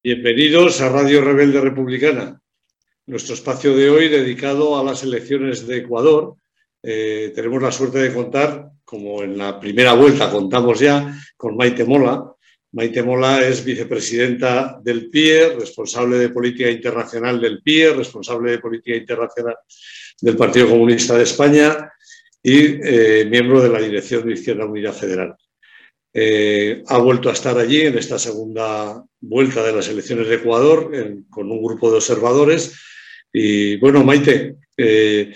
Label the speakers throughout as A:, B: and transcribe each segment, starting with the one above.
A: Bienvenidos a Radio Rebelde Republicana, nuestro espacio de hoy dedicado a las elecciones de Ecuador. Eh, tenemos la suerte de contar, como en la primera vuelta contamos ya, con Maite Mola. Maite Mola es vicepresidenta del PIE, responsable de política internacional del PIE, responsable de política internacional del Partido Comunista de España y eh, miembro de la dirección de Izquierda Unida Federal. Eh, ha vuelto a estar allí en esta segunda vuelta de las elecciones de Ecuador con un grupo de observadores. Y bueno, Maite, eh,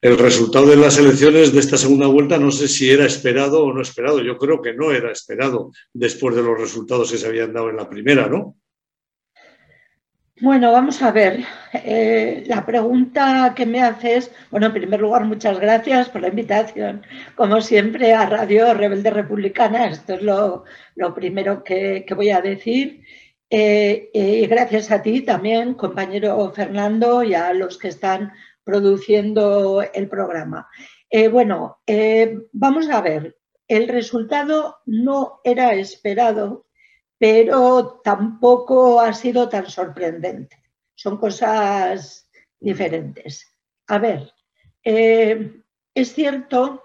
A: el resultado de las elecciones de esta segunda vuelta no sé si era esperado o no esperado. Yo creo que no era esperado después de los resultados que se habían dado en la primera, ¿no?
B: Bueno, vamos a ver. Eh, la pregunta que me haces, bueno, en primer lugar, muchas gracias por la invitación, como siempre, a Radio Rebelde Republicana. Esto es lo, primero que, voy a decir. Eh, y gracias a ti también, compañero Fernando, y a los que están produciendo el programa. Eh, bueno, vamos a ver. El resultado no era esperado pero tampoco ha sido tan sorprendente. Son cosas diferentes. A ver, eh, es cierto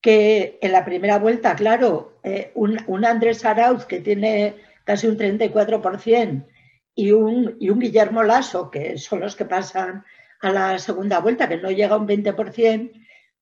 B: que en la primera vuelta, claro, eh, un, Andrés Arauz que tiene casi un 34% y un, y un Guillermo Lasso, que son los que pasan a la segunda vuelta, que no llega a un 20%,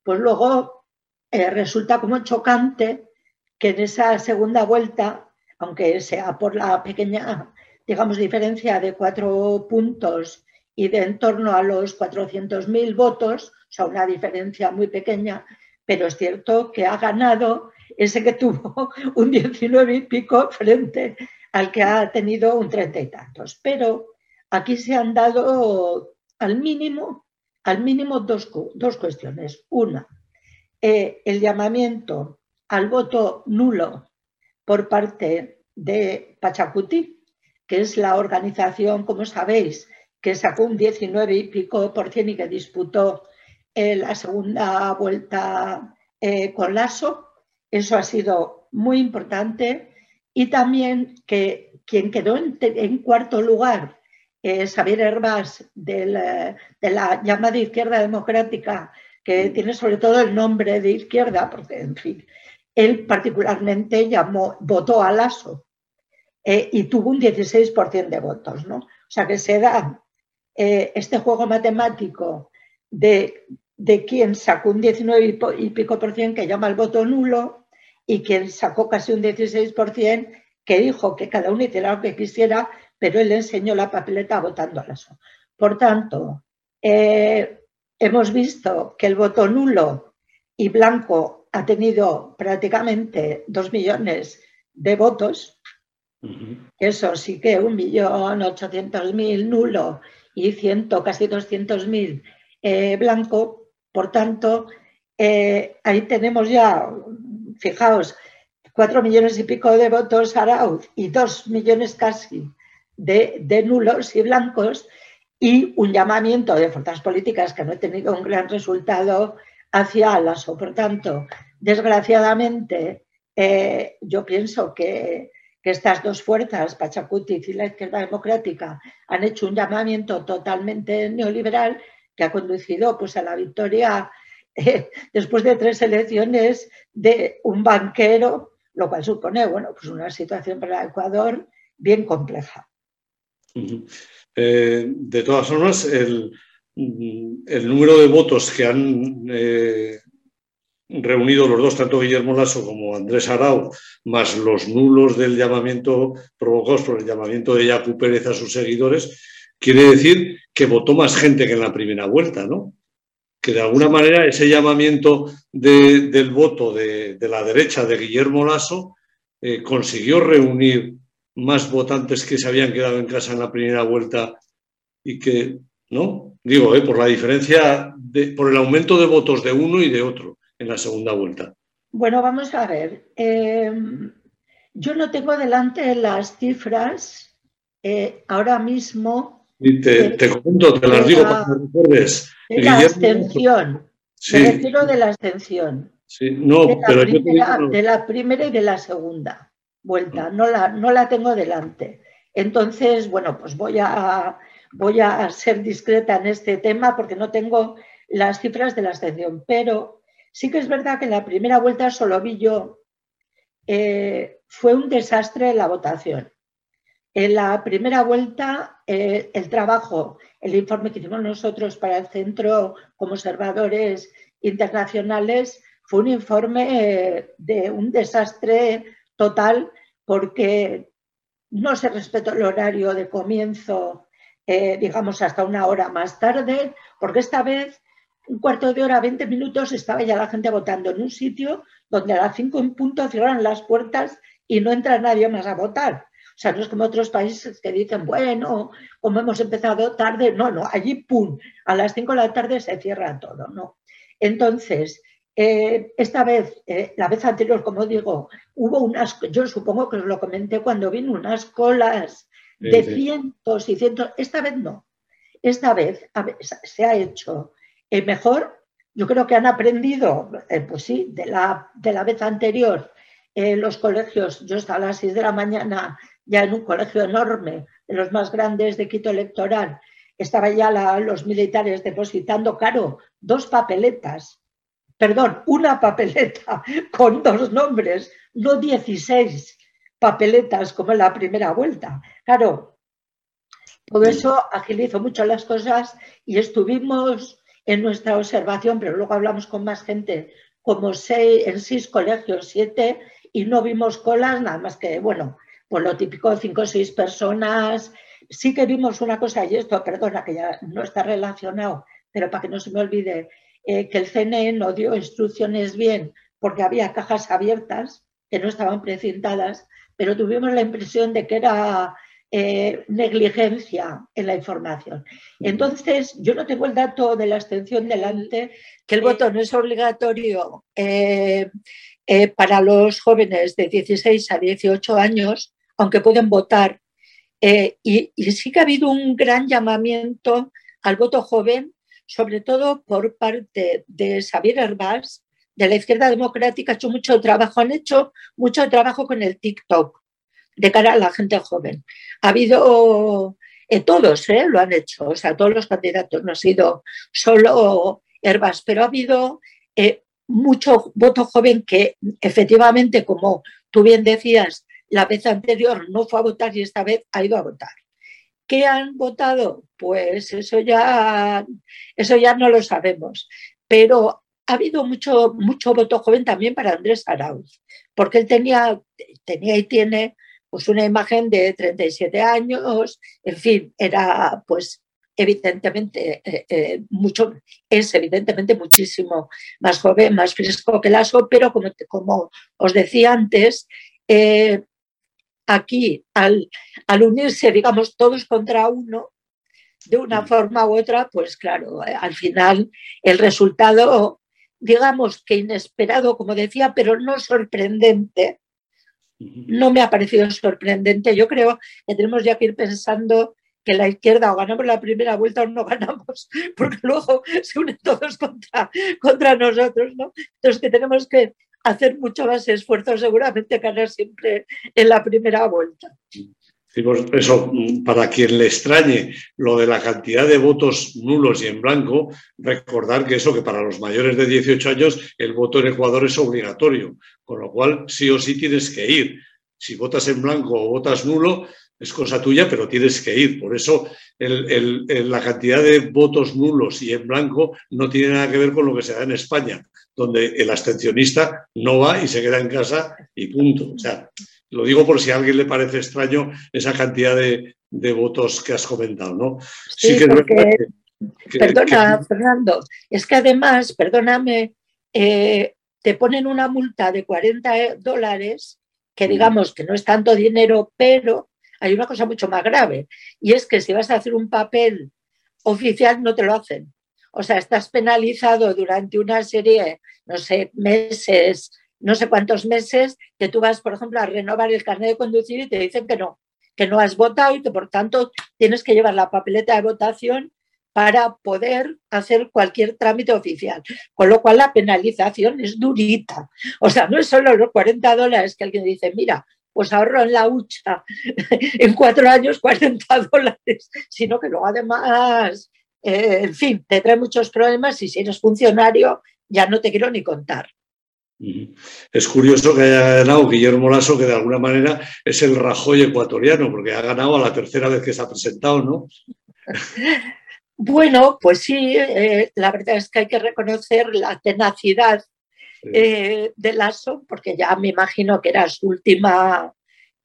B: pues luego eh, resulta como chocante que en esa segunda vuelta aunque sea por la pequeña, digamos, diferencia de cuatro puntos y de en torno a los 400.000 votos, o sea, una diferencia muy pequeña, pero es cierto que ha ganado ese que tuvo un 19 y pico frente al que ha tenido un 30 y tantos. Pero aquí se han dado al mínimo, al mínimo dos, dos cuestiones. Una, eh, el llamamiento al voto nulo por parte de Pachacuti, que es la organización, como sabéis, que sacó un 19 y pico por cien y que disputó eh, la segunda vuelta eh, con Lasso. Eso ha sido muy importante. Y también que quien quedó en, cuarto lugar, eh, Xavier Herbás, de la llamada izquierda democrática, que tiene sobre todo el nombre de izquierda, porque en fin, él particularmente llamó, votó a Lasso eh, y tuvo un 16% de votos. ¿no? O sea que se da eh, este juego matemático de, de quien sacó un 19 y pico por cien que llama el voto nulo y quien sacó casi un 16% que dijo que cada uno hiciera lo que quisiera, pero él enseñó la papeleta votando a Lasso. Por tanto, eh, hemos visto que el voto nulo y blanco ha tenido prácticamente dos millones de votos. Eso sí que un millón ochocientos mil nulo y ciento, casi doscientos mil eh, blanco. Por tanto, eh, ahí tenemos ya, fijaos, cuatro millones y pico de votos Arauz y dos millones casi de, de nulos y blancos y un llamamiento de fuerzas políticas que no ha tenido un gran resultado hacia Lasso. Por tanto, desgraciadamente, eh, yo pienso que, estas dos fuerzas, Pachacuti y la izquierda democrática, han hecho un llamamiento totalmente neoliberal que ha conducido pues, a la victoria eh, después de tres elecciones de un banquero, lo cual supone bueno, pues una situación para Ecuador bien compleja.
A: Eh, de todas formas, el, el número de votos que han eh, reunido los dos, tanto Guillermo Lasso como Andrés Arau, más los nulos del llamamiento provocados por el llamamiento de Yacu Pérez a sus seguidores, quiere decir que votó más gente que en la primera vuelta, ¿no? Que de alguna manera ese llamamiento del voto de, la derecha de Guillermo Lasso eh, consiguió reunir más votantes que se habían quedado en casa en la primera vuelta y que ¿no? Digo, ¿eh? por la diferencia, por el aumento de votos de uno y de otro en la segunda vuelta.
B: Bueno, vamos a ver. Em, yo no tengo delante las cifras eh, ahora mismo.
A: te, te, comento, te las digo para que recuerdes.
B: De la abstención. Sí. Me refiero de la abstención.
A: Sí, no,
B: de la, pero primera, de la primera y de la segunda vuelta. Mm. No la, no la tengo delante. Entonces, bueno, pues voy a, voy a ser discreta en este tema porque no tengo las cifras de la abstención, pero sí que es verdad que en la primera vuelta solo vi yo, eh, fue un desastre la votación. En la primera vuelta, eh, el trabajo, el informe que hicimos nosotros para el Centro como Observadores Internacionales, fue un informe eh, de un desastre total porque no se respetó el horario de comienzo, eh, digamos, hasta una hora más tarde, porque esta vez, un cuarto de hora, 20 minutos, estaba ya la gente votando en un sitio donde a las 5 en punto cierran las puertas y no entra nadie más a votar. O sea, no es como otros países que dicen, bueno, como hemos empezado tarde, no, no, allí, pum, a las 5 de la tarde se cierra todo, ¿no? Entonces, eh, esta vez, eh, la vez anterior, como digo, hubo unas, yo supongo que os lo comenté cuando vino unas colas de cientos y cientos. Esta vez no. Esta vez se ha hecho eh, mejor. Yo creo que han aprendido, pues sí, de la, de la vez anterior. los colegios, yo estaba a las 6 de la mañana ya en un colegio enorme, de los más grandes de Quito Electoral. Estaba ya los militares depositando, caro, dos papeletas perdón, una papeleta con dos nombres, no 16 papeletas como en la primera vuelta. Claro, todo eso agilizó mucho las cosas y estuvimos en nuestra observación, pero luego hablamos con más gente, como seis, en seis colegios, siete, y no vimos colas, nada más que, bueno, por lo típico, cinco o seis personas. Sí que vimos una cosa, y esto, perdona, que ya no está relacionado, pero para que no se me olvide, eh, que el CNE no dio instrucciones bien porque había cajas abiertas que no estaban precintadas, pero tuvimos la impresión de que era eh, negligencia en la información. Entonces, yo no tengo el dato de la abstención delante, que el voto no es obligatorio eh, para los jóvenes de 16 a 18 años, aunque pueden votar. y, y sí que ha habido un gran llamamiento al voto joven sobre todo por parte de Xavier Herbás, de la izquierda democrática, ha hecho mucho trabajo, han hecho mucho trabajo con el TikTok de cara a la gente joven. Ha habido, eh, todos eh, lo han hecho, o sea, todos los candidatos, no ha sido solo Herbás, pero ha habido eh, mucho voto joven que efectivamente, como tú bien decías, la vez anterior no fue a votar y esta vez ha ido a votar. ¿Qué han votado? Pues eso ya, eso ya no lo sabemos. Pero ha habido mucho, mucho voto joven también para Andrés Arauz, porque él tenía, tenía y tiene pues una imagen de 37 años, en fin, era pues evidentemente eh, eh, mucho, es evidentemente muchísimo más joven, más fresco que Lasso, pero como, como os decía antes, eh, aquí, al, unirse, digamos, todos contra uno, de una mm. forma u otra, pues claro, al final el resultado, digamos que inesperado, como decía, pero no sorprendente, no me ha parecido sorprendente. Yo creo que tenemos ya que ir pensando que la izquierda o ganamos la primera vuelta o no ganamos, porque luego se unen todos contra, contra nosotros, ¿no? Entonces que tenemos que hacer mucho más esfuerzo, seguramente ganar siempre en la primera vuelta.
A: Eso, para quien le extrañe lo de la cantidad de votos nulos y en blanco, recordar que eso, que para los mayores de 18 años el voto en Ecuador es obligatorio, con lo cual sí o sí tienes que ir. Si votas en blanco o votas nulo, es cosa tuya, pero tienes que ir. Por eso la cantidad de votos nulos y en blanco no tiene nada que ver con lo que se da en España donde el abstencionista no va y se queda en casa y punto. O sea, lo digo por si a alguien le parece extraño esa cantidad de, votos que has comentado, ¿no?
B: Sí, que, perdona, Fernando, es que además, perdóname, eh, te ponen una multa de 40 dólares, que digamos que no es tanto dinero, pero hay una cosa mucho más grave, y es que si vas a hacer un papel oficial no te lo hacen. O sea, estás penalizado durante una serie, no sé, meses, no sé cuántos meses, que tú vas, por ejemplo, a renovar el carnet de conducir y te dicen que no, que no has votado y que por tanto tienes que llevar la papeleta de votación para poder hacer cualquier trámite oficial. Con lo cual la penalización es durita. O sea, no es solo los 40 dólares que alguien dice, mira, pues ahorro en la hucha en cuatro años 40 dólares, sino que luego además, eh, en fin, te trae muchos problemas y si eres funcionario ya no te quiero ni contar.
A: Es curioso que haya ganado Guillermo Lasso, que de alguna manera es el Rajoy ecuatoriano, porque ha ganado a la tercera vez que se ha presentado, ¿no?
B: Bueno, pues sí, eh, la verdad es que hay que reconocer la tenacidad eh, de Lasso, porque ya me imagino que era su última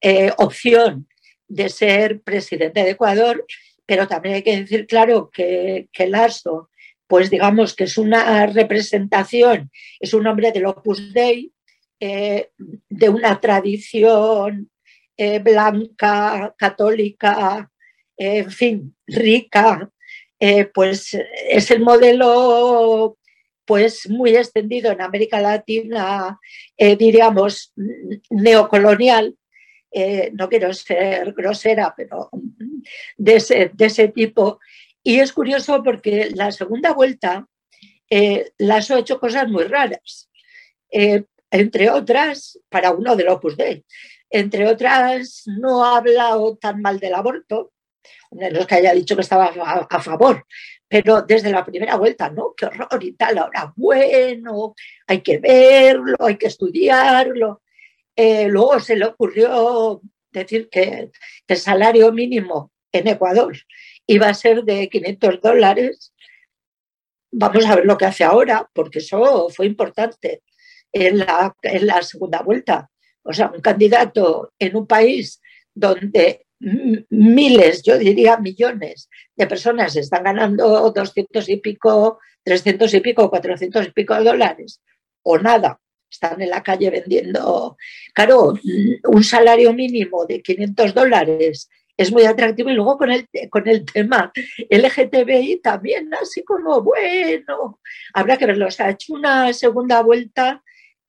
B: eh, opción de ser presidente de Ecuador, pero también hay que decir, claro, que, que Lasso pues digamos que es una representación, es un hombre del Opus Dei, eh, de una tradición eh, blanca, católica, eh, en fin, rica, pues es el modelo pues muy extendido en América Latina, diríamos, neocolonial, no quiero ser grosera, pero de ese, de ese tipo, y es curioso porque la segunda vuelta eh, ha hecho cosas muy raras. Eh, entre otras, para uno del Opus Dei, entre otras, no ha hablado tan mal del aborto, no es que haya dicho que estaba a, favor, pero desde la primera vuelta, ¿no? Qué horror y tal, ahora bueno, hay que verlo, hay que estudiarlo. Eh, luego se le ocurrió decir que el salario mínimo en Ecuador iba a ser de 500 dólares. Vamos a ver lo que hace ahora, porque eso fue importante en la, en la segunda vuelta. O sea, un candidato en un país donde miles, yo diría millones de personas están ganando 200 y pico, 300 y pico, 400 y pico dólares o nada, están en la calle vendiendo. Claro, un salario mínimo de 500 dólares es muy atractivo. Y luego con el, con el tema LGTBI también, así como, bueno, habrá que verlo. se ha hecho una segunda vuelta,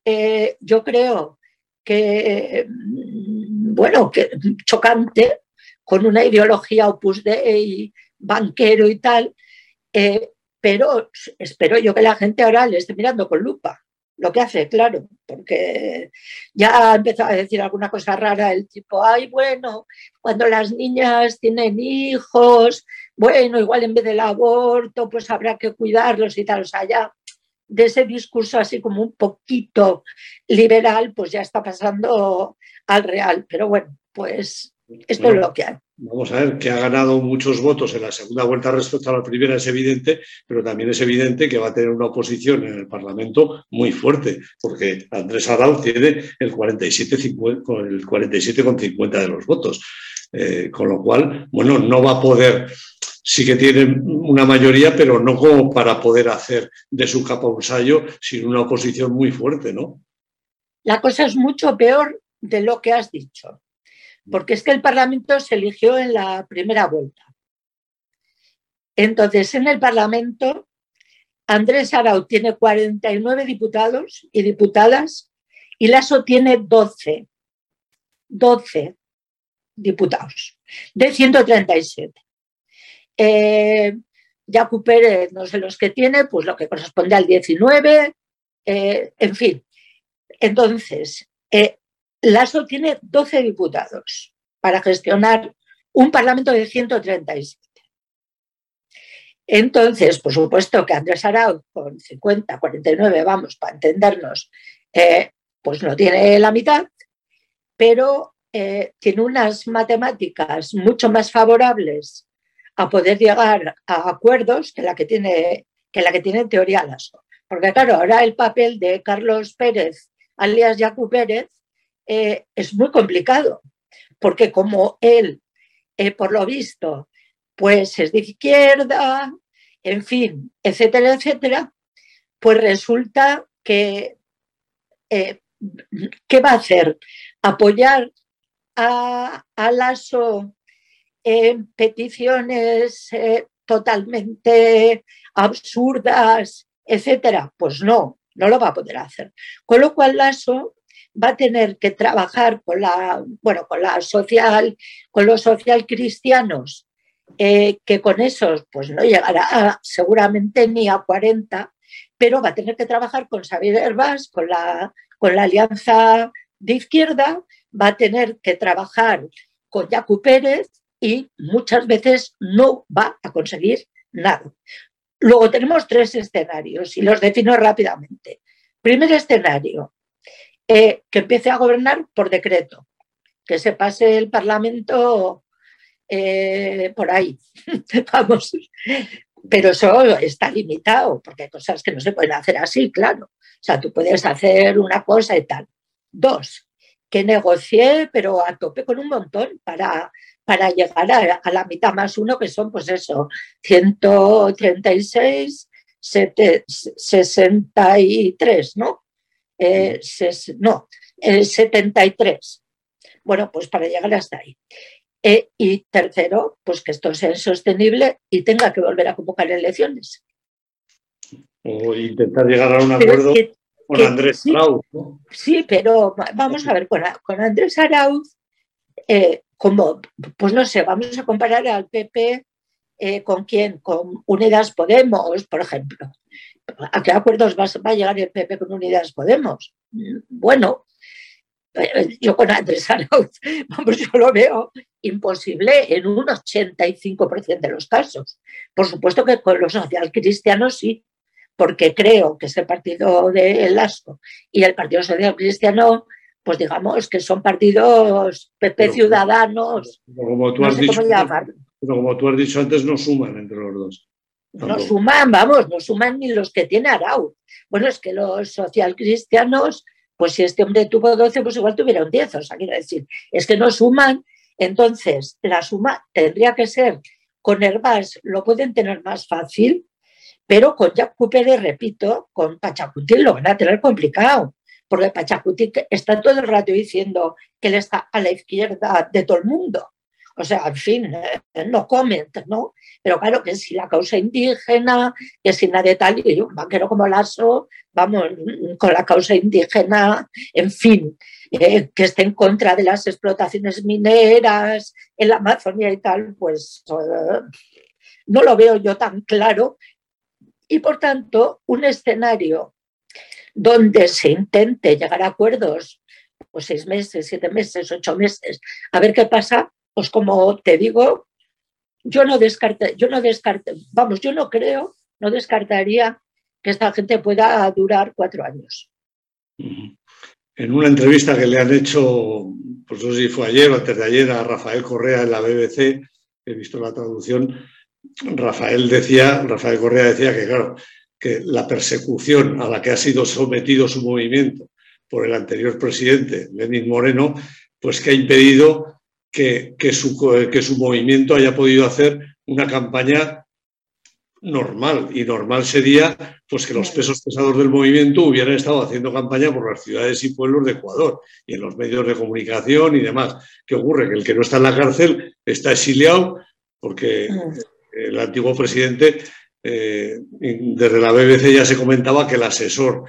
B: eh, yo creo que, mm, bueno, que chocante, con una ideología opus dei, banquero y tal, eh, pero espero yo que la gente ahora le esté mirando con lupa lo que hace, claro, porque ya ha empezado a decir alguna cosa rara, el tipo, ay, bueno, cuando las niñas tienen hijos, bueno, igual en vez del aborto, pues habrá que cuidarlos y tal, o sea, ya de ese discurso así como un poquito liberal, pues ya está pasando al real, pero bueno, pues esto es lo que hay.
A: Vamos a ver que ha ganado muchos votos en la segunda vuelta respecto a la primera, es evidente, pero también es evidente que va a tener una oposición en el Parlamento muy fuerte, porque Andrés Arauz tiene el 47,50 de los votos. Eh, con lo cual, bueno, no va a poder, sí que tiene una mayoría, pero no como para poder hacer de su capa un sallo, sino una oposición muy fuerte, ¿no?
B: La cosa es mucho peor de lo que has dicho porque es que el Parlamento se eligió en la primera vuelta. Entonces, en el Parlamento, Andrés Arau tiene 49 diputados y diputadas y Lasso tiene 12. 12 diputados de 137. Eh, Pérez, no sé los que tiene, pues lo que corresponde al 19, eh, en fin. Entonces, eh, Lasso tiene 12 diputados para gestionar un parlamento de 137. Entonces, por supuesto que Andrés Arauz con 50, 49, vamos, para entendernos, eh, pues no tiene la mitad, pero eh, tiene unas matemáticas mucho más favorables a poder llegar a acuerdos que la que tiene, que la que en teoría Lasso. Porque claro, ahora el papel de Carlos Pérez, alias Jacu Pérez, eh, es muy complicado, porque como él, eh, por lo visto, pues es de izquierda, en fin, etcétera, etcétera, pues resulta que, eh, ¿qué va a hacer? ¿Apoyar a, a Lasso en peticiones totalmente absurdas, etcétera? Pues no, no lo va a poder hacer. Con lo cual Lasso va a tener que trabajar con la, bueno, con la social, con los social cristianos, eh, que con esos pues no llegará seguramente ni a 40, pero va a tener que trabajar con Xavier Herbás, con la, con la alianza de izquierda, va a tener que trabajar con Yacu Pérez y muchas veces no va a conseguir nada. Luego tenemos tres escenarios y los defino rápidamente. Primer escenario, eh, que empiece a gobernar por decreto, que se pase el Parlamento eh, por ahí. Vamos, pero eso está limitado, porque hay cosas que no se pueden hacer así, claro. O sea, tú puedes hacer una cosa y tal. Dos, que negocie, pero a tope con un montón para, para llegar a, la mitad más uno, que son, pues eso, 136, 63, ¿no? Eh, no, 73. Bueno, pues para llegar hasta ahí. Eh, y tercero, pues que esto sea sostenible y tenga que volver a convocar elecciones.
A: O intentar llegar a un acuerdo con Andrés Arauz.
B: Sí, pero vamos a ver, con, Andrés Arauz, eh, como, pues no sé, vamos a comparar al PP eh, con quién, con Unidas Podemos, por ejemplo. ¿A qué acuerdos va, a llegar el PP con Unidas Podemos? Bueno, eh, yo con Andrés Arauz, vamos, yo lo veo imposible en un 85% de los casos. Por supuesto que con los socialcristianos sí, porque creo que ese partido del Asco y el Partido Social Cristiano, pues digamos que son partidos PP Ciudadanos,
A: como tú has dicho, Pero como tú has dicho antes, no suman entre los dos.
B: No suman, vamos, no suman ni los que tiene Arau. Bueno, es que los socialcristianos pues si este hombre tuvo 12, pues igual tuviera un 10. O sea, quiero decir, es que no suman. Entonces, la suma tendría que ser con Herbás, lo pueden tener más fácil, pero con Jacob Pérez, repito, con Pachacuti lo van a tener complicado, porque Pachacuti está todo el rato diciendo que él está a la izquierda de todo el mundo. O sea, en fin, eh, no comment, ¿no? Pero claro que si la causa indígena, que si nada de tal, y un banquero como Lasso, vamos, con la causa indígena, en fin, eh, que esté en contra de las explotaciones mineras en la Amazonia y tal, pues eh, no lo veo yo tan claro. Y por tanto, un escenario donde se intente llegar a acuerdos, pues seis meses, siete meses, ocho meses, a ver qué pasa, pues como te digo, yo no descarte, yo no descarte, vamos, yo no creo, no descartaría que esta gente pueda durar cuatro años.
A: En una entrevista que le han hecho, pues no sé si fue ayer o antes de ayer, a Rafael Correa en la BBC, he visto la traducción, Rafael decía, Rafael Correa decía que claro, que la persecución a la que ha sido sometido su movimiento por el anterior presidente, Lenín Moreno, pues que ha impedido que, su, que su movimiento haya podido hacer una campaña normal. Y normal sería pues, que los pesos pesados del movimiento hubieran estado haciendo campaña por las ciudades y pueblos de Ecuador y en los medios de comunicación y demás. ¿Qué ocurre? Que el que no está en la cárcel está exiliado porque el antiguo presidente, eh, desde la BBC ya se comentaba que el asesor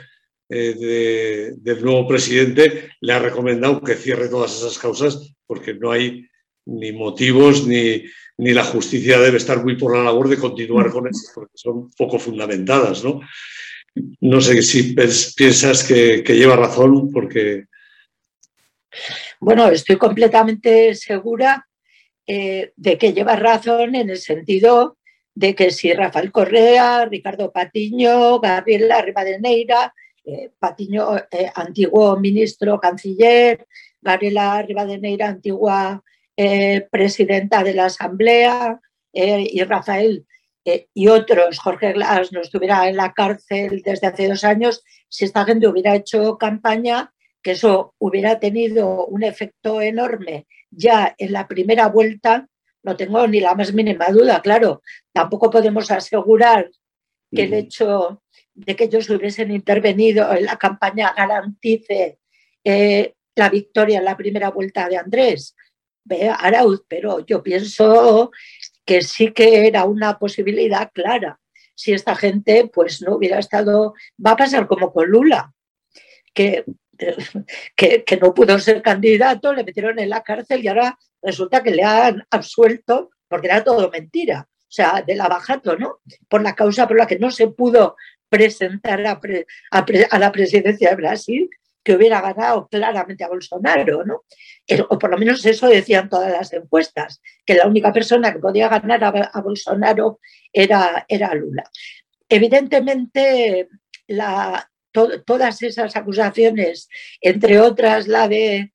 A: eh, del nuevo presidente le ha recomendado que cierre todas esas causas porque no hay ni motivos ni, ni la justicia debe estar muy por la labor de continuar con eso porque son poco fundamentadas. No, no sé si piensas que, lleva razón porque...
B: Bueno, estoy completamente segura eh, de que lleva razón en el sentido de que si Rafael Correa, Ricardo Patiño, Gabriela Rivadeneira eh, Patiño, eh, antiguo ministro canciller, Gabriela Rivadeneira, antigua eh, presidenta de la Asamblea, y Rafael y otros, Jorge Glass, no estuviera en la cárcel desde hace dos años, si esta gente hubiera hecho campaña, que eso hubiera tenido un efecto enorme ya en la primera vuelta, no tengo ni la más mínima duda, claro. Tampoco podemos asegurar que el hecho de que ellos hubiesen intervenido en la campaña garantice eh, la victoria en la primera vuelta de Andrés Arauz, pero yo pienso que sí que era una posibilidad clara. Si esta gente pues no hubiera estado, va a pasar como con Lula, que, que, que no pudo ser candidato, le metieron en la cárcel y ahora resulta que le han absuelto porque era todo mentira o sea, de la Bajato, ¿no? Por la causa por la que no se pudo presentar a, la presidencia de Brasil, que hubiera ganado claramente a Bolsonaro, ¿no? O por lo menos eso decían todas las encuestas, que la única persona que podía ganar a, Bolsonaro era, era Lula. Evidentemente, todas esas acusaciones, entre otras la de,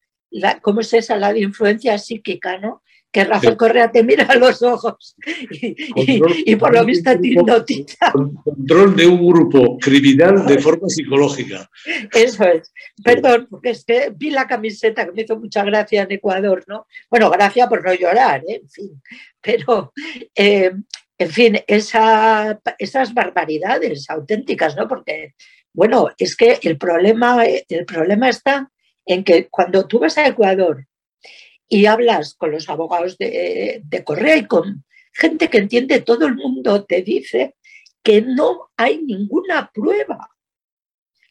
B: ¿cómo es esa? La de influencia psíquica, ¿no? Que Rafael Correa te mira a los ojos y, por lo visto te hipnotiza.
A: Control de un grupo criminal de forma psicológica.
B: Eso es. Perdón, porque es que vi la camiseta que me hizo mucha gracia en Ecuador, ¿no? Bueno, gracia por no llorar, ¿eh? en fin. Pero, eh, en fin, esa, esas barbaridades auténticas, ¿no? Porque, bueno, es que el problema, el problema está en que cuando tú vas a Ecuador y hablas con los abogados de, Correa y con gente que entiende, todo el mundo te dice que no hay ninguna prueba,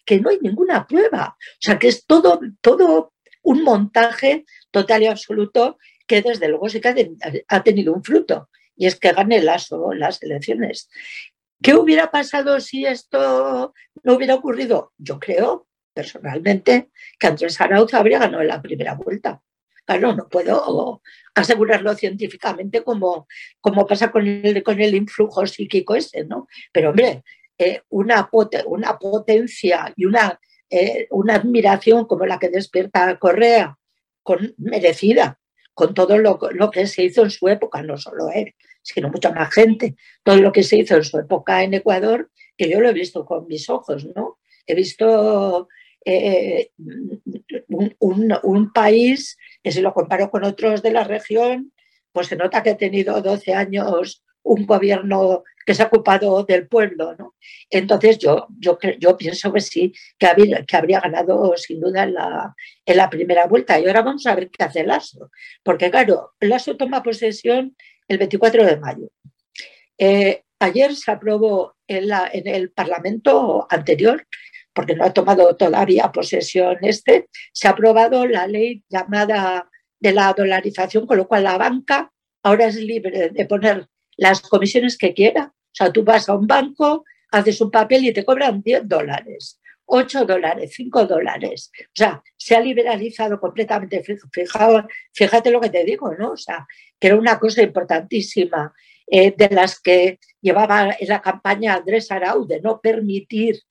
B: que no hay ninguna prueba. O sea, que es todo, todo un montaje total y absoluto que desde luego sí que ha tenido un fruto, y es que gane las, las elecciones. ¿Qué hubiera pasado si esto no hubiera ocurrido? Yo creo, personalmente, que Andrés Arauz habría ganado en la primera vuelta. Claro, no puedo asegurarlo científicamente como, como pasa con el, con el influjo psíquico ese, ¿no? Pero hombre, eh, una, una potencia y una, eh, una admiración como la que despierta Correa, con, merecida, con todo lo, lo, que se hizo en su época, no solo él, sino mucha más gente, todo lo que se hizo en su época en Ecuador, que yo lo he visto con mis ojos, ¿no? He visto eh, un, país que si lo comparo con otros de la región, pues se nota que ha tenido 12 años un gobierno que se ha ocupado del pueblo. ¿no? Entonces yo, yo, yo pienso que sí, que habría, que habría ganado sin duda en la, en la primera vuelta. Y ahora vamos a ver qué hace Lasso, porque claro, Lasso toma posesión el 24 de mayo. Eh, ayer se aprobó en, la, en el Parlamento anterior porque no ha tomado todavía posesión este, se ha aprobado la ley llamada de la dolarización, con lo cual la banca ahora es libre de poner las comisiones que quiera. O sea, tú vas a un banco, haces un papel y te cobran 10 dólares, 8 dólares, 5 dólares. O sea, se ha liberalizado completamente. fíjate lo que te digo, ¿no? O sea, que era una cosa importantísima eh, de las que llevaba en la campaña Andrés Arau de no permitir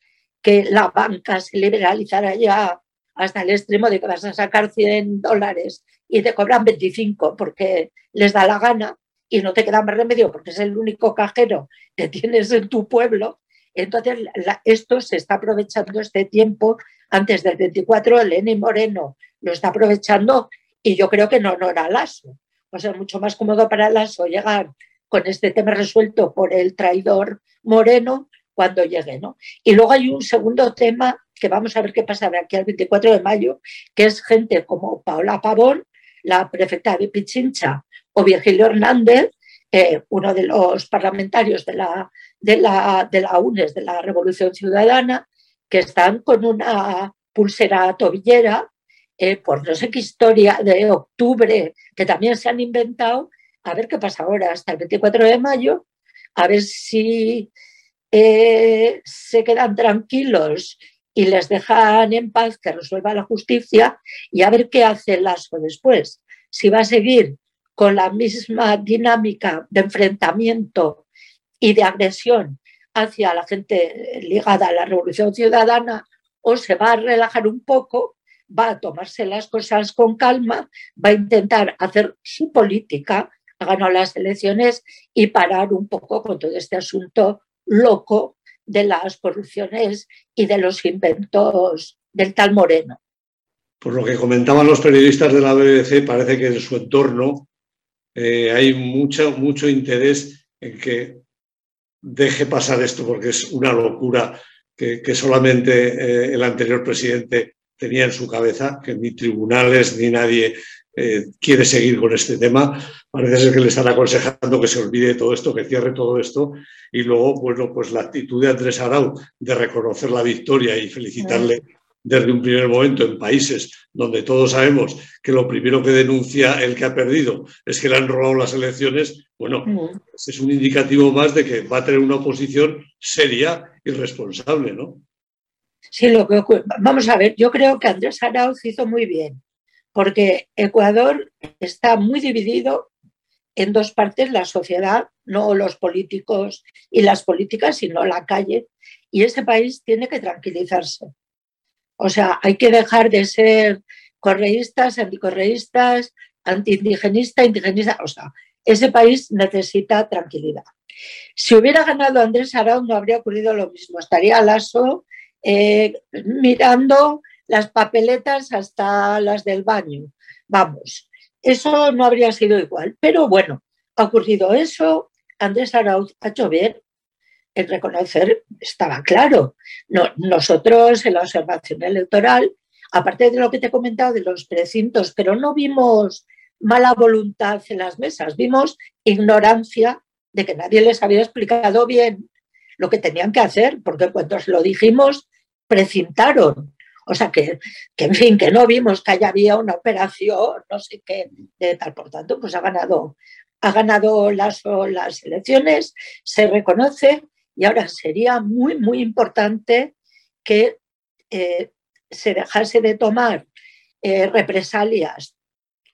B: que la banca se liberalizara ya hasta el extremo de que vas a sacar 100 dólares y te cobran 25 porque les da la gana y no te queda más remedio porque es el único cajero que tienes en tu pueblo. Entonces, esto se está aprovechando este tiempo antes del 24, Eleni Moreno lo está aprovechando y yo creo que no, no era Lasso. O sea, mucho más cómodo para Lasso llegar con este tema resuelto por el traidor Moreno cuando llegue. ¿no? Y luego hay un segundo tema que vamos a ver qué pasa de aquí al 24 de mayo, que es gente como Paola Pavón, la prefecta de Pichincha, o Virgilio Hernández, eh, uno de los parlamentarios de la, de, la, de la UNES, de la Revolución Ciudadana, que están con una pulsera tobillera eh, por no sé qué historia de octubre, que también se han inventado, a ver qué pasa ahora hasta el 24 de mayo, a ver si eh, se quedan tranquilos y les dejan en paz que resuelva la justicia y a ver qué hace el ASO después. Si va a seguir con la misma dinámica de enfrentamiento y de agresión hacia la gente ligada a la revolución ciudadana o se va a relajar un poco, va a tomarse las cosas con calma, va a intentar hacer su política, ha ganado las elecciones y parar un poco con todo este asunto loco de las corrupciones y de los inventos del tal Moreno.
A: Por lo que comentaban los periodistas de la BBC, parece que en su entorno eh, hay mucho, mucho interés en que deje pasar esto, porque es una locura que, solamente eh, el anterior presidente tenía en su cabeza, que ni tribunales ni nadie eh, quiere seguir con este tema. Parece ser que le están aconsejando que se olvide todo esto, que cierre todo esto. Y luego, bueno, pues la actitud de Andrés Arau de reconocer la victoria y felicitarle desde un primer momento en países donde todos sabemos que lo primero que denuncia el que ha perdido es que le han robado las elecciones, bueno, pues es un indicativo más de que va a tener una oposición seria y responsable, ¿no?
B: Sí, lo que vamos a ver, yo creo que Andrés Arauz hizo muy bien, porque Ecuador está muy dividido en dos partes, la sociedad, no los políticos y las políticas, sino la calle, y ese país tiene que tranquilizarse. O sea, hay que dejar de ser correístas, anticorreístas, antiindigenistas, indigenistas. O sea, ese país necesita tranquilidad. Si hubiera ganado Andrés Arauz no habría ocurrido lo mismo. Estaría Lasso eh, mirando las papeletas hasta las del baño. Vamos, eso no habría sido igual. Pero bueno, ha ocurrido eso. Andrés Arauz ha hecho bien en reconocer, estaba claro. nosotros en la observación electoral, aparte de lo que te he comentado de los precintos, pero no vimos mala voluntad en las mesas, vimos ignorancia de que nadie les había explicado bien lo que tenían que hacer, porque cuando se lo dijimos, precintaron. O sea que, en fin, que no vimos que haya había una operación, no sé qué, de tal. Por tanto, pues ha ganado, ha ganado las, las elecciones, se reconoce y ahora sería muy, muy importante que eh, se dejase de tomar eh, represalias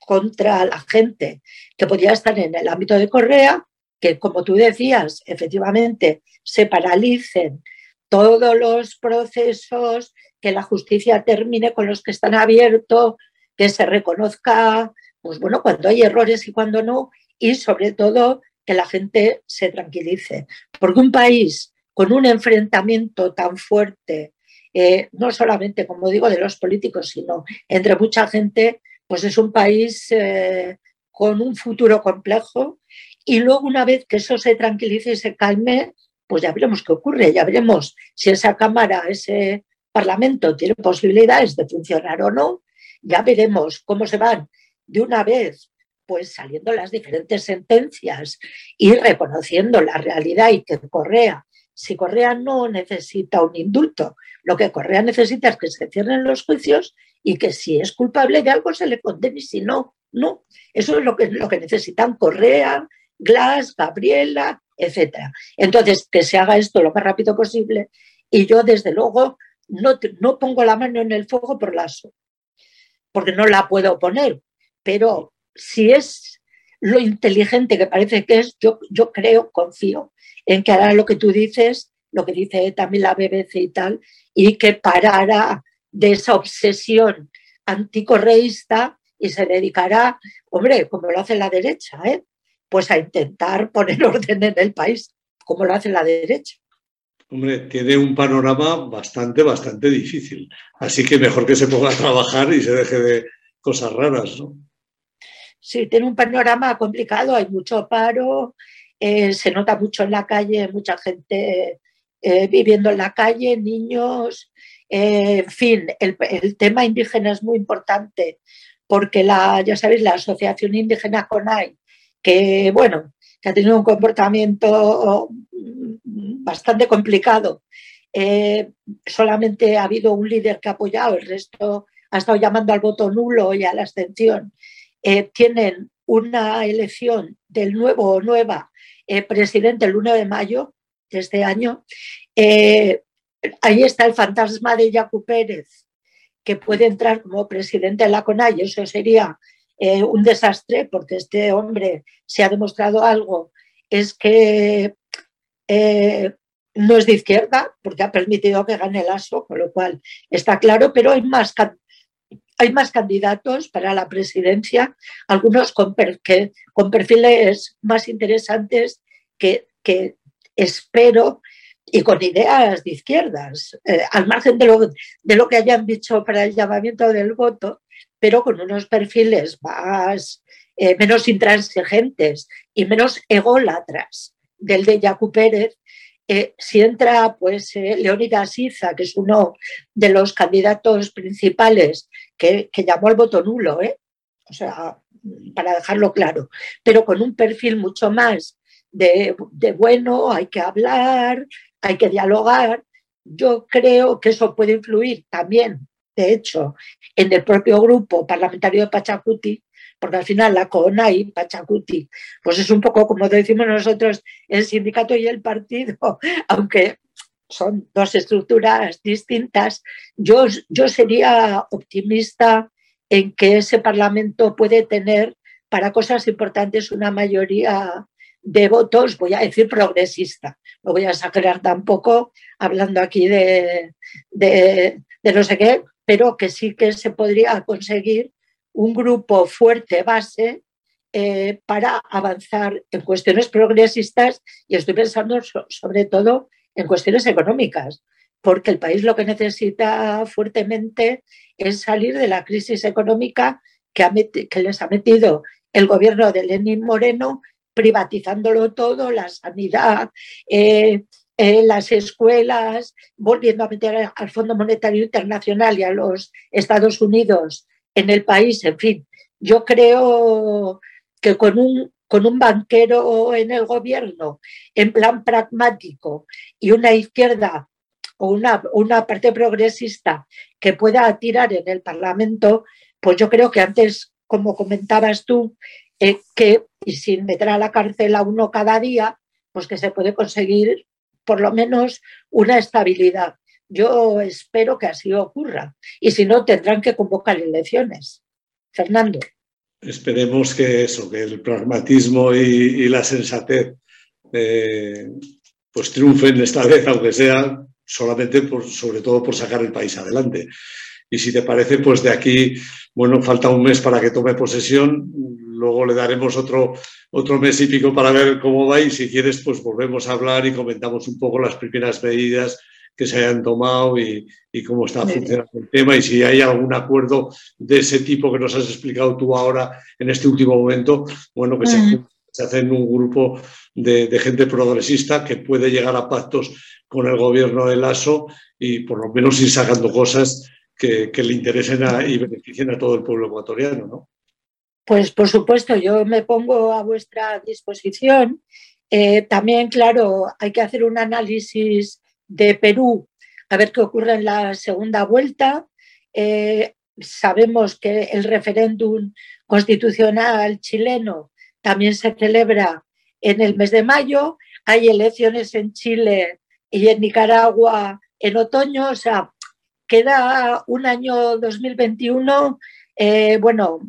B: contra la gente que podía estar en el ámbito de Correa, que como tú decías, efectivamente se paralicen todos los procesos, que la justicia termine con los que están abiertos, que se reconozca, pues bueno, cuando hay errores y cuando no, y sobre todo que la gente se tranquilice. Porque un país con un enfrentamiento tan fuerte, eh, no solamente, como digo, de los políticos, sino entre mucha gente, pues es un país eh, con un futuro complejo y luego una vez que eso se tranquilice y se calme, pues ya veremos qué ocurre, ya veremos si esa Cámara, ese Parlamento tiene posibilidades de funcionar o no, ya veremos cómo se van de una vez pues saliendo las diferentes sentencias y reconociendo la realidad y que Correa, si Correa no necesita un indulto, lo que Correa necesita es que se cierren los juicios y que si es culpable de algo se le condene y si no, no. Eso es lo que, lo que necesitan Correa, Glass, Gabriela, etc. Entonces, que se haga esto lo más rápido posible y yo, desde luego, no, no pongo la mano en el fuego por lazo, porque no la puedo poner, pero si es lo inteligente que parece que es, yo, yo creo, confío en que hará lo que tú dices, lo que dice también la BBC y tal, y que parará de esa obsesión anticorreísta y se dedicará, hombre, como lo hace la derecha, ¿eh? pues a intentar poner orden en el país, como lo hace la derecha.
A: Hombre, tiene un panorama bastante, bastante difícil. Así que mejor que se ponga a trabajar y se deje de cosas raras, ¿no?
B: Sí, tiene un panorama complicado, hay mucho paro, eh, se nota mucho en la calle, mucha gente eh, viviendo en la calle, niños, eh, en fin, el, el, tema indígena es muy importante porque la, ya sabéis, la Asociación Indígena CONAI, que bueno, que ha tenido un comportamiento bastante complicado. Eh, solamente ha habido un líder que ha apoyado, el resto ha estado llamando al voto nulo y a la abstención. Eh, tienen una elección del nuevo o nueva eh, presidente el 1 de mayo de este año. ahí está el fantasma de Yacu Pérez, que puede entrar como presidente de la CONAI. Eso sería un desastre porque este hombre se ha demostrado algo, es que no es de izquierda, porque ha permitido que gane el ASO, con lo cual está claro, pero hay más, hay más candidatos para la presidencia, algunos con, con perfiles más interesantes que, que, espero y con ideas de izquierdas, eh, al margen de lo, de lo que hayan dicho para el llamamiento del voto, pero con unos perfiles más, eh, menos intransigentes y menos ególatras del de Yacu Pérez, eh, si entra pues eh, Iza, que es uno de los candidatos principales que, llamó al voto nulo, ¿eh? o sea, para dejarlo claro, pero con un perfil mucho más de, bueno, hay que hablar, hay que dialogar. Yo creo que eso puede influir también, hecho, en el propio grupo parlamentario de Pachacuti, porque al final la CONAI, Pachacuti, pues es un poco como decimos nosotros, el sindicato y el partido, aunque son dos estructuras distintas. Yo, yo sería optimista en que ese Parlamento puede tener para cosas importantes una mayoría de votos, voy a decir progresista, no voy a exagerar tampoco hablando aquí de, de, no sé qué, pero que sí que se podría conseguir un grupo fuerte base eh, para avanzar en cuestiones progresistas y estoy pensando sobre todo en cuestiones económicas, porque el país lo que necesita fuertemente es salir de la crisis económica que, les ha metido el gobierno de Lenín Moreno, privatizándolo todo, la sanidad, eh, las escuelas, volviendo a meter al Fondo Monetario Internacional y a los Estados Unidos en el país, en fin. Yo creo que con un, con un banquero en el gobierno, en plan pragmático, y una izquierda o una, una parte progresista que pueda tirar en el Parlamento, pues yo creo que antes, como comentabas tú, eh, que y sin meter a la cárcel a uno cada día, pues que se puede conseguir por lo menos una estabilidad. Yo espero que así ocurra. Y si no, tendrán que convocar elecciones. Fernando.
A: Esperemos que eso, que el pragmatismo y, la sensatez eh, pues triunfen esta vez, aunque sea solamente por, sobre todo por sacar el país adelante. Y si te parece, pues de aquí, bueno, falta un mes para que tome posesión, luego le daremos otro, otro mes y pico para ver cómo va y si quieres, pues volvemos a hablar y comentamos un poco las primeras medidas que se hayan tomado y, cómo está funcionando el tema y si hay algún acuerdo de ese tipo que nos has explicado tú ahora en este último momento, bueno, que se, se hace en un grupo de, gente progresista que puede llegar a pactos con el gobierno de Lasso y por lo menos ir sacando cosas que, le interesen y beneficien a todo el pueblo ecuatoriano, ¿no?
B: Pues por supuesto, yo me pongo a vuestra disposición. Eh, también, claro, hay que hacer un análisis de Perú, a ver qué ocurre en la segunda vuelta. Eh, sabemos que el referéndum constitucional chileno también se celebra en el mes de mayo. Hay elecciones en Chile y en Nicaragua en otoño. O sea, queda un año 2021, eh, bueno,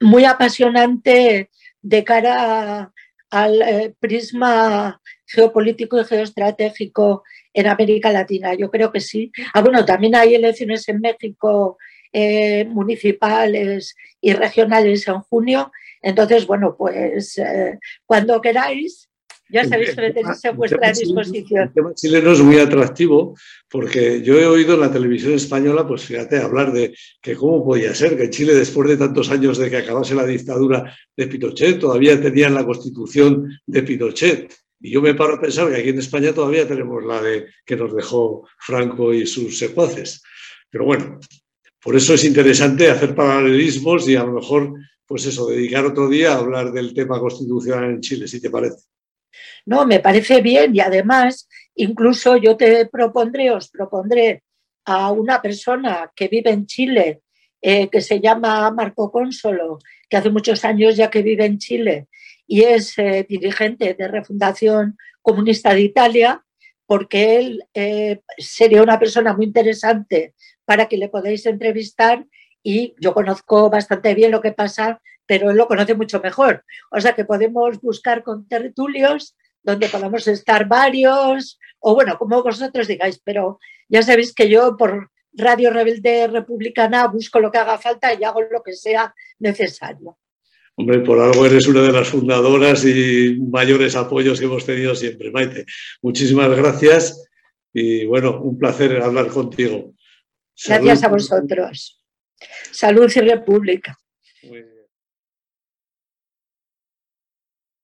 B: muy apasionante de cara al eh, prisma geopolítico y geoestratégico en América Latina. Yo creo que sí. Ah, bueno, también hay elecciones en México eh, municipales y regionales en junio. Entonces, bueno, pues cuando queráis, ya sabéis que tenéis a vuestra disposición.
A: El tema chileno es muy atractivo porque yo he oído en la televisión española, pues fíjate, hablar de que cómo podía ser que Chile, después de tantos años de que acabase la dictadura de Pinochet, todavía tenían la constitución de Pinochet. Y yo me paro a pensar que aquí en España todavía tenemos la de que nos dejó Franco y sus secuaces. Pero bueno, por eso es interesante hacer paralelismos y a lo mejor, pues eso, dedicar otro día a hablar del tema constitucional en Chile, si te parece.
B: No, me parece bien y además, incluso yo te propondré, os propondré a una persona que vive en Chile, eh, que se llama Marco Consolo, que hace muchos años ya que vive en Chile y es eh, dirigente de Refundación Comunista de Italia, porque él eh, sería una persona muy interesante para que le podáis entrevistar y yo conozco bastante bien lo que pasa, pero él lo conoce mucho mejor. O sea que podemos buscar con tertulios donde podamos estar varios, o bueno, como vosotros digáis, pero ya sabéis que yo por Radio Rebelde Republicana busco lo que haga falta y hago lo que sea necesario.
A: Hombre, por algo eres una de las fundadoras y mayores apoyos que hemos tenido siempre, Maite. Muchísimas gracias y bueno, un placer hablar contigo.
B: Gracias a vosotros. Salud y República.